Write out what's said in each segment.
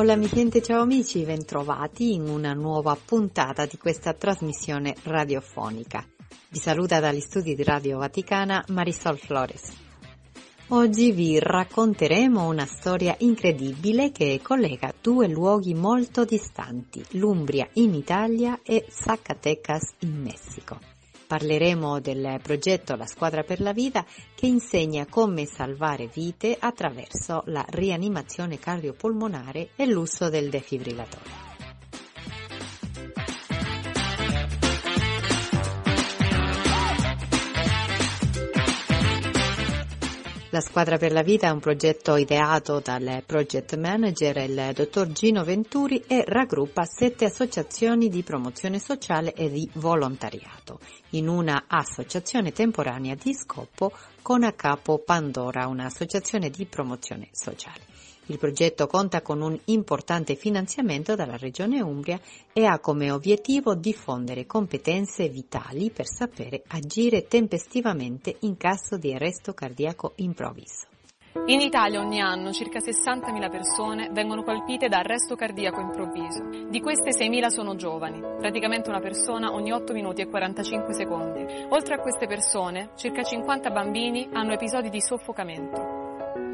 Hola mi gente, ciao amici, bentrovati in una nuova puntata di questa trasmissione radiofonica. Vi saluta dagli studi di Radio Vaticana Marisol Flores. Oggi vi racconteremo una storia incredibile che collega due luoghi molto distanti, l'Umbria in Italia e Zacatecas in Messico. Parleremo del progetto La squadra per la vita che insegna come salvare vite attraverso la rianimazione cardiopolmonare e l'uso del defibrillatore. La squadra per la vita è un progetto ideato dal project manager, il dottor Gino Venturi, e raggruppa sette associazioni di promozione sociale e di volontariato in una associazione temporanea di scopo con a capo Pandora, un'associazione di promozione sociale. Il progetto conta con un importante finanziamento dalla Regione Umbria e ha come obiettivo diffondere competenze vitali per sapere agire tempestivamente in caso di arresto cardiaco improvviso. In Italia ogni anno circa 60.000 persone vengono colpite da arresto cardiaco improvviso. Di queste 6.000 sono giovani, praticamente una persona ogni 8 minuti e 45 secondi. Oltre a queste persone, circa 50 bambini hanno episodi di soffocamento.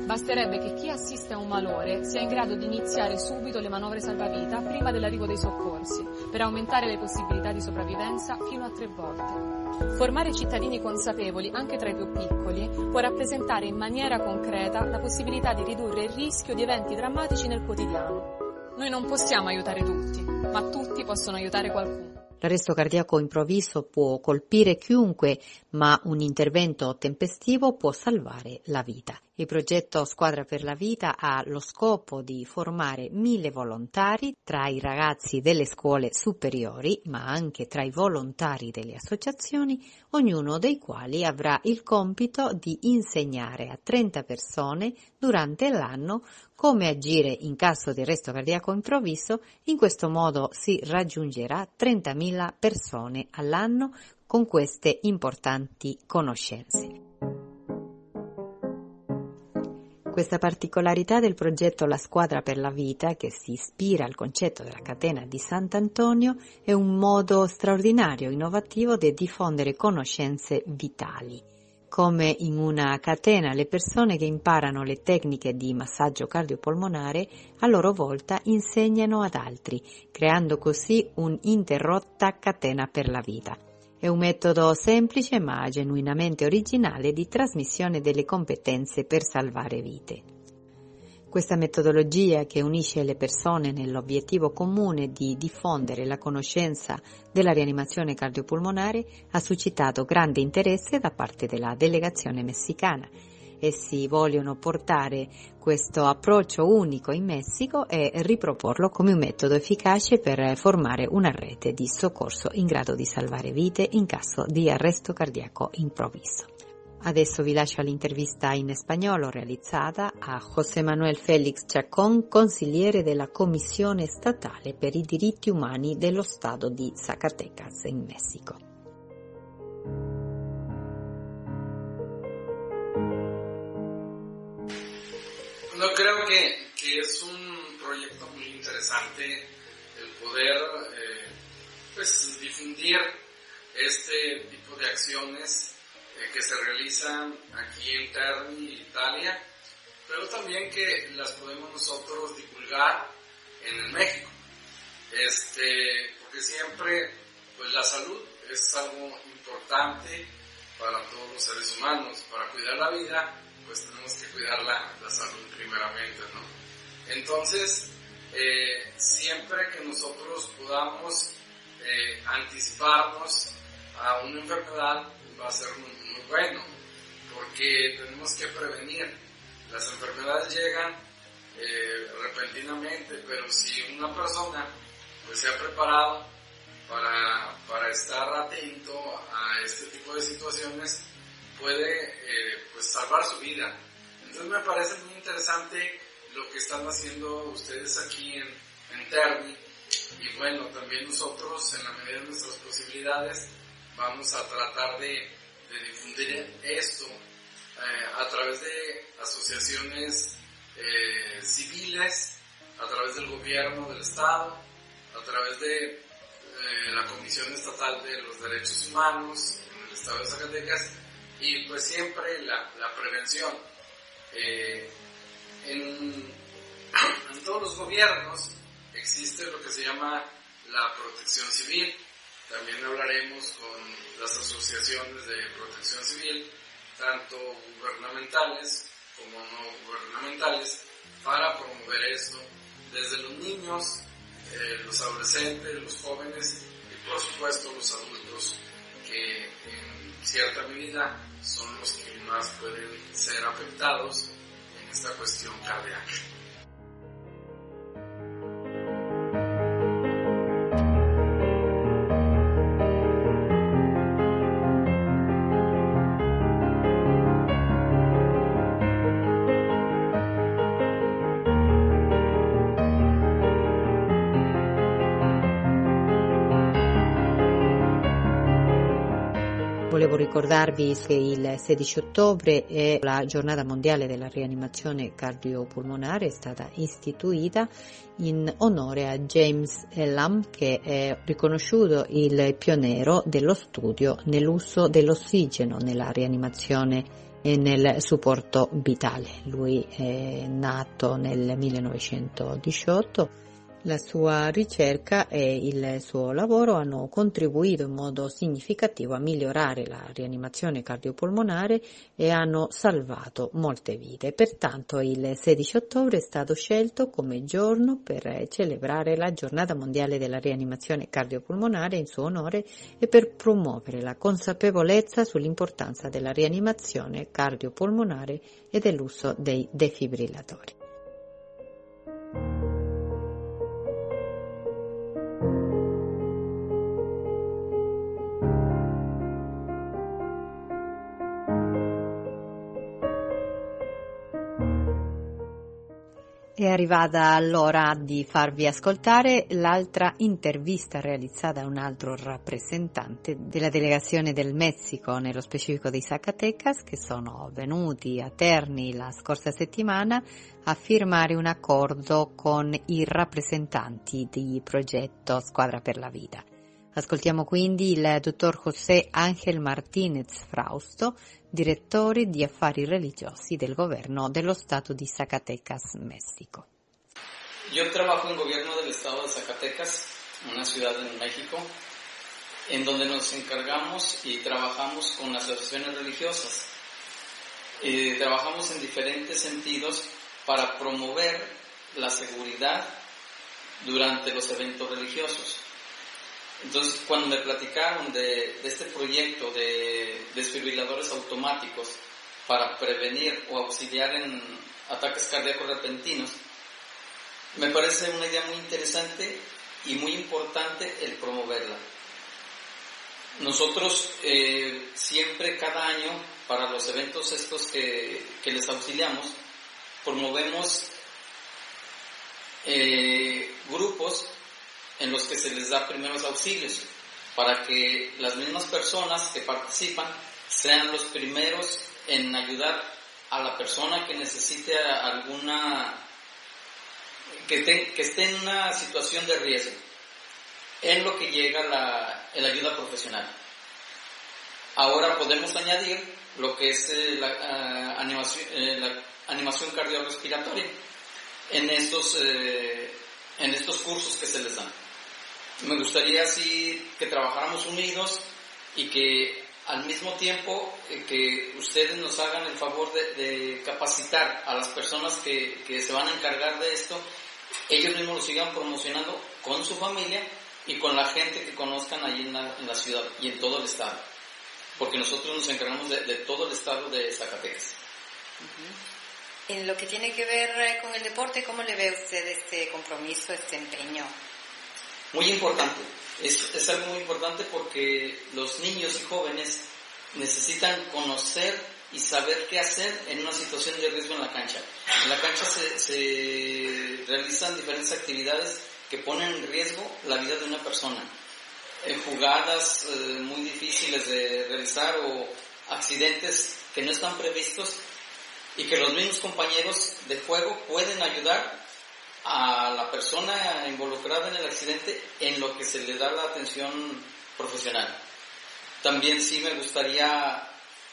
Basterebbe che chi assiste a un malore sia in grado di iniziare subito le manovre salvavita prima dell'arrivo dei soccorsi, per aumentare le possibilità di sopravvivenza fino a tre volte. Formare cittadini consapevoli, anche tra i più piccoli, può rappresentare in maniera concreta la possibilità di ridurre il rischio di eventi drammatici nel quotidiano. Noi non possiamo aiutare tutti, ma tutti possono aiutare qualcuno. L'arresto cardiaco improvviso può colpire chiunque, ma un intervento tempestivo può salvare la vita. Il progetto Squadra per la Vita ha lo scopo di formare mille volontari tra i ragazzi delle scuole superiori, ma anche tra i volontari delle associazioni, ognuno dei quali avrà il compito di insegnare a 30 persone durante l'anno come agire in caso di arresto cardiaco improvviso. In questo modo si raggiungerà 30.000 persone all'anno con queste importanti conoscenze. Questa particolarità del progetto La squadra per la vita, che si ispira al concetto della catena di Sant'Antonio, è un modo straordinario, innovativo di diffondere conoscenze vitali. Come in una catena le persone che imparano le tecniche di massaggio cardiopolmonare a loro volta insegnano ad altri, creando così un'interrotta catena per la vita. È un metodo semplice ma genuinamente originale di trasmissione delle competenze per salvare vite. Questa metodologia che unisce le persone nell'obiettivo comune di diffondere la conoscenza della rianimazione cardiopolmonare ha suscitato grande interesse da parte della delegazione messicana Essi vogliono portare questo approccio unico in Messico e riproporlo come un metodo efficace per formare una rete di soccorso in grado di salvare vite in caso di arresto cardiaco improvviso. Adesso vi lascio l'intervista in spagnolo realizzata a José Manuel Félix Chacón, consigliere della Commissione statale per i diritti umani dello Stato di Zacatecas in Messico. No creo que, que, es un proyecto muy interesante el poder eh, pues, difundir este tipo de acciones eh, que se realizan aquí en Terni, Italia, pero también que las podemos nosotros divulgar en el México. Este, porque siempre pues la salud es algo importante para todos los seres humanos, para cuidar la vida pues tenemos que cuidar la, la salud primeramente, ¿no? Entonces, eh, siempre que nosotros podamos eh, anticiparnos a una enfermedad, va a ser muy, muy bueno, porque tenemos que prevenir. Las enfermedades llegan eh, repentinamente, pero si una persona pues, se ha preparado para, para estar atento a este tipo de situaciones, puede eh, pues, salvar su vida. Entonces me parece muy interesante lo que están haciendo ustedes aquí en, en Terni. Y bueno, también nosotros, en la medida de nuestras posibilidades, vamos a tratar de, difundir esto eh, a través de asociaciones eh, civiles, a través del gobierno del Estado, a través de eh, la Comisión Estatal de los Derechos Humanos en el Estado de Zacatecas y pues siempre la, la prevención. en, en todos los gobiernos existe lo que se llama la protección civil. También hablaremos con las asociaciones de protección civil, tanto gubernamentales como no gubernamentales, para promover esto desde los niños, eh, los adolescentes, los jóvenes y por supuesto los adultos que en cierta medida son los que más pueden ser afectados en esta cuestión cardíaca. Volevo ricordarvi che il 16 ottobre è la giornata mondiale della rianimazione cardiopolmonare, è stata istituita in onore a James Elam che è riconosciuto il pioniero dello studio nell'uso dell'ossigeno nella rianimazione e nel supporto vitale. Lui è nato nel 1918 la sua ricerca e il suo lavoro hanno contribuito in modo significativo a migliorare la rianimazione cardiopolmonare e hanno salvato molte vite. Pertanto il 16 ottobre è stato scelto come giorno per celebrare la giornata mondiale della rianimazione cardiopolmonare in suo onore e per promuovere la consapevolezza sull'importanza della rianimazione cardiopolmonare e dell'uso dei defibrillatori. Arrivata l'ora di farvi ascoltare l'altra intervista realizzata da un altro rappresentante della delegazione del Messico, nello specifico dei Zacatecas, che sono venuti a Terni la scorsa settimana a firmare un accordo con i rappresentanti di progetto Squadra per la Vita. Ascoltiamo quindi il dottor José Ángel Martínez Frausto, direttore di affari religiosi del governo dello Stato di Zacatecas, México. Yo trabajo en gobierno del Estado de Zacatecas, una ciudad en México, en donde nos encargamos y trabajamos con asociaciones religiosas. Eh, trabajamos en diferentes sentidos para promover la seguridad durante los eventos religiosos. Entonces, cuando me platicaron de, este proyecto de desfibriladores automáticos para prevenir o auxiliar en ataques cardíacos repentinos, me parece una idea muy interesante y muy importante el promoverla. Nosotros eh, siempre cada año, para los eventos estos que, les auxiliamos, promovemos eh, grupos en los que se les da primeros auxilios, para que las mismas personas que participan sean los primeros en ayudar a la persona que necesite alguna, que esté, en una situación de riesgo, en lo que llega la, ayuda profesional. Ahora podemos añadir lo que es eh, la, eh, animación, eh, la en estos, en estos cursos que se les dan me gustaría así que trabajáramos unidos y que al mismo tiempo eh, que ustedes nos hagan el favor de, capacitar a las personas que, se van a encargar de esto, ellos mismos lo sigan promocionando con su familia y con la gente que conozcan allí en la, ciudad y en todo el estado. porque nosotros nos encargamos de, de todo el estado de Zacatecas. En lo que tiene que ver eh, con el deporte, ¿cómo le ve usted este compromiso, este empeño? Muy importante, es, es algo muy importante porque los niños y jóvenes necesitan conocer y saber qué hacer en una situación de riesgo en la cancha. En la cancha se, realizan diferentes actividades que ponen en riesgo la vida de una persona. Eh, jugadas eh, muy difíciles de realizar o accidentes que no están previstos y que los mismos compañeros de juego pueden ayudar a la persona involucrada en el accidente en lo que se le da la atención profesional. También sí me gustaría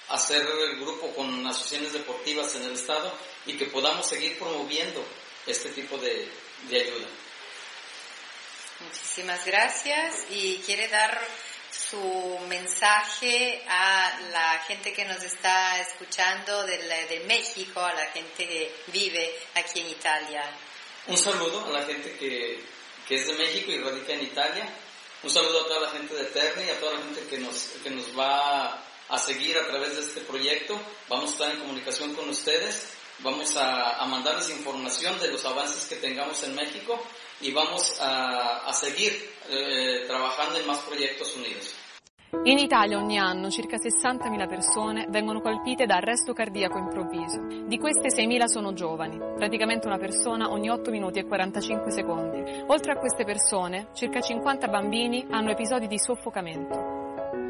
hacer el grupo con asociaciones deportivas en el Estado y que podamos seguir promoviendo este tipo de, de ayuda. Muchísimas gracias y quiere dar su mensaje a la gente que nos está escuchando de, de México, a la gente que vive aquí en Italia. Un saludo a la gente que, que es de México y radica en Italia. Un saludo a toda la gente de Terni y a toda la gente que nos, que nos va a seguir a través de este proyecto. Vamos a estar en comunicación con ustedes. Vamos a, a mandarles información de los avances que tengamos en México y vamos a, a seguir eh, trabajando en más proyectos unidos. In Italia ogni anno circa 60.000 persone vengono colpite da arresto cardiaco improvviso. Di queste 6.000 sono giovani, praticamente una persona ogni 8 minuti e 45 secondi. Oltre a queste persone, circa 50 bambini hanno episodi di soffocamento.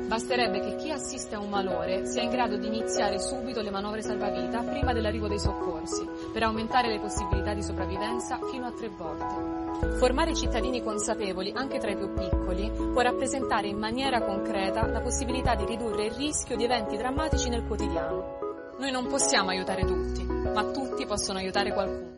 Basterebbe che chi assiste a un malore sia in grado di iniziare subito le manovre salvavita prima dell'arrivo dei soccorsi, per aumentare le possibilità di sopravvivenza fino a tre volte. Formare cittadini consapevoli, anche tra i più piccoli, può rappresentare in maniera concreta la possibilità di ridurre il rischio di eventi drammatici nel quotidiano. Noi non possiamo aiutare tutti, ma tutti possono aiutare qualcuno.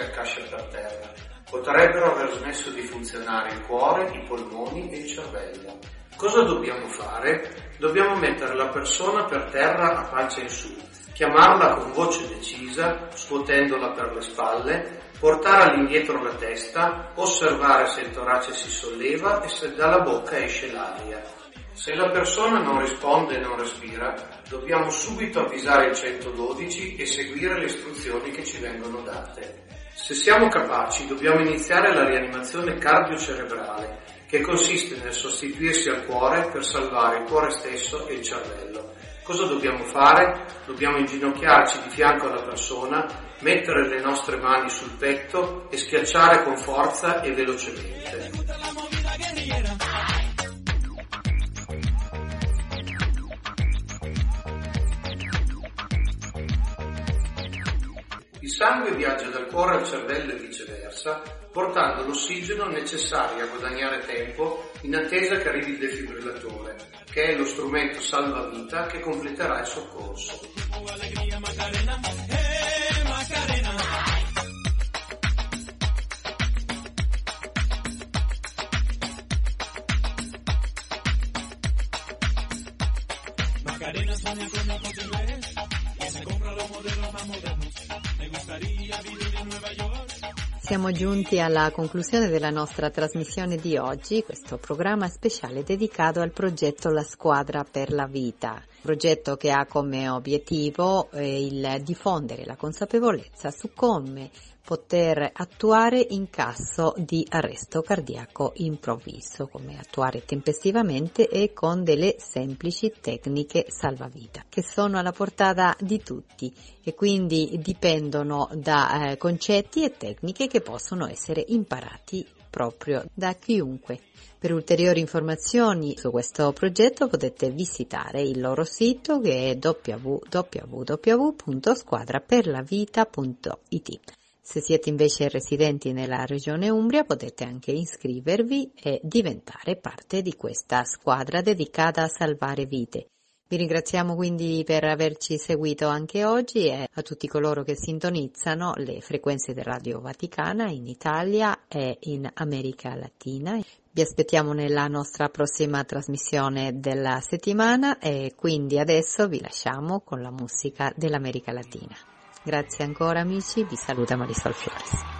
Si accascia per terra. Potrebbero aver smesso di funzionare il cuore, i polmoni e il cervello. Cosa dobbiamo fare? Dobbiamo mettere la persona per terra a pancia in su, chiamarla con voce decisa, scuotendola per le spalle, portare all'indietro la testa, osservare se il torace si solleva e se dalla bocca esce l'aria. Se la persona non risponde e non respira, dobbiamo subito avvisare il 112 e seguire le istruzioni che ci vengono date. Se siamo capaci, dobbiamo iniziare la rianimazione cardiocerebrale, che consiste nel sostituirsi al cuore per salvare il cuore stesso e il cervello. Cosa dobbiamo fare? Dobbiamo inginocchiarci di fianco alla persona, mettere le nostre mani sul petto e schiacciare con forza e velocemente. Sangue viaggia dal cuore al cervello e viceversa, portando l'ossigeno necessario a guadagnare tempo in attesa che arrivi il defibrillatore, che è lo strumento salvavita che completerà il soccorso. Macarena sueña con la que se compra los modelos más modernos. Siamo giunti alla conclusione della nostra trasmissione di oggi, questo programma speciale dedicato al progetto La squadra per la vita, progetto che ha come obiettivo eh, il diffondere la consapevolezza su come poter attuare in caso di arresto cardiaco improvviso, come attuare tempestivamente e con delle semplici tecniche salvavita che sono alla portata di tutti. E quindi dipendono da eh, concetti e tecniche che possono essere imparati proprio da chiunque. Per ulteriori informazioni su questo progetto potete visitare il loro sito che è www.squadraperlavita.it. Se siete invece residenti nella regione Umbria potete anche iscrivervi e diventare parte di questa squadra dedicata a salvare vite. Vi ringraziamo quindi per averci seguito anche oggi e a tutti coloro che sintonizzano le frequenze di Radio Vaticana in Italia e in America Latina. Vi aspettiamo nella nostra prossima trasmissione della settimana e quindi adesso vi lasciamo con la musica dell'America Latina. Grazie ancora amici, vi saluta Marisol Flores.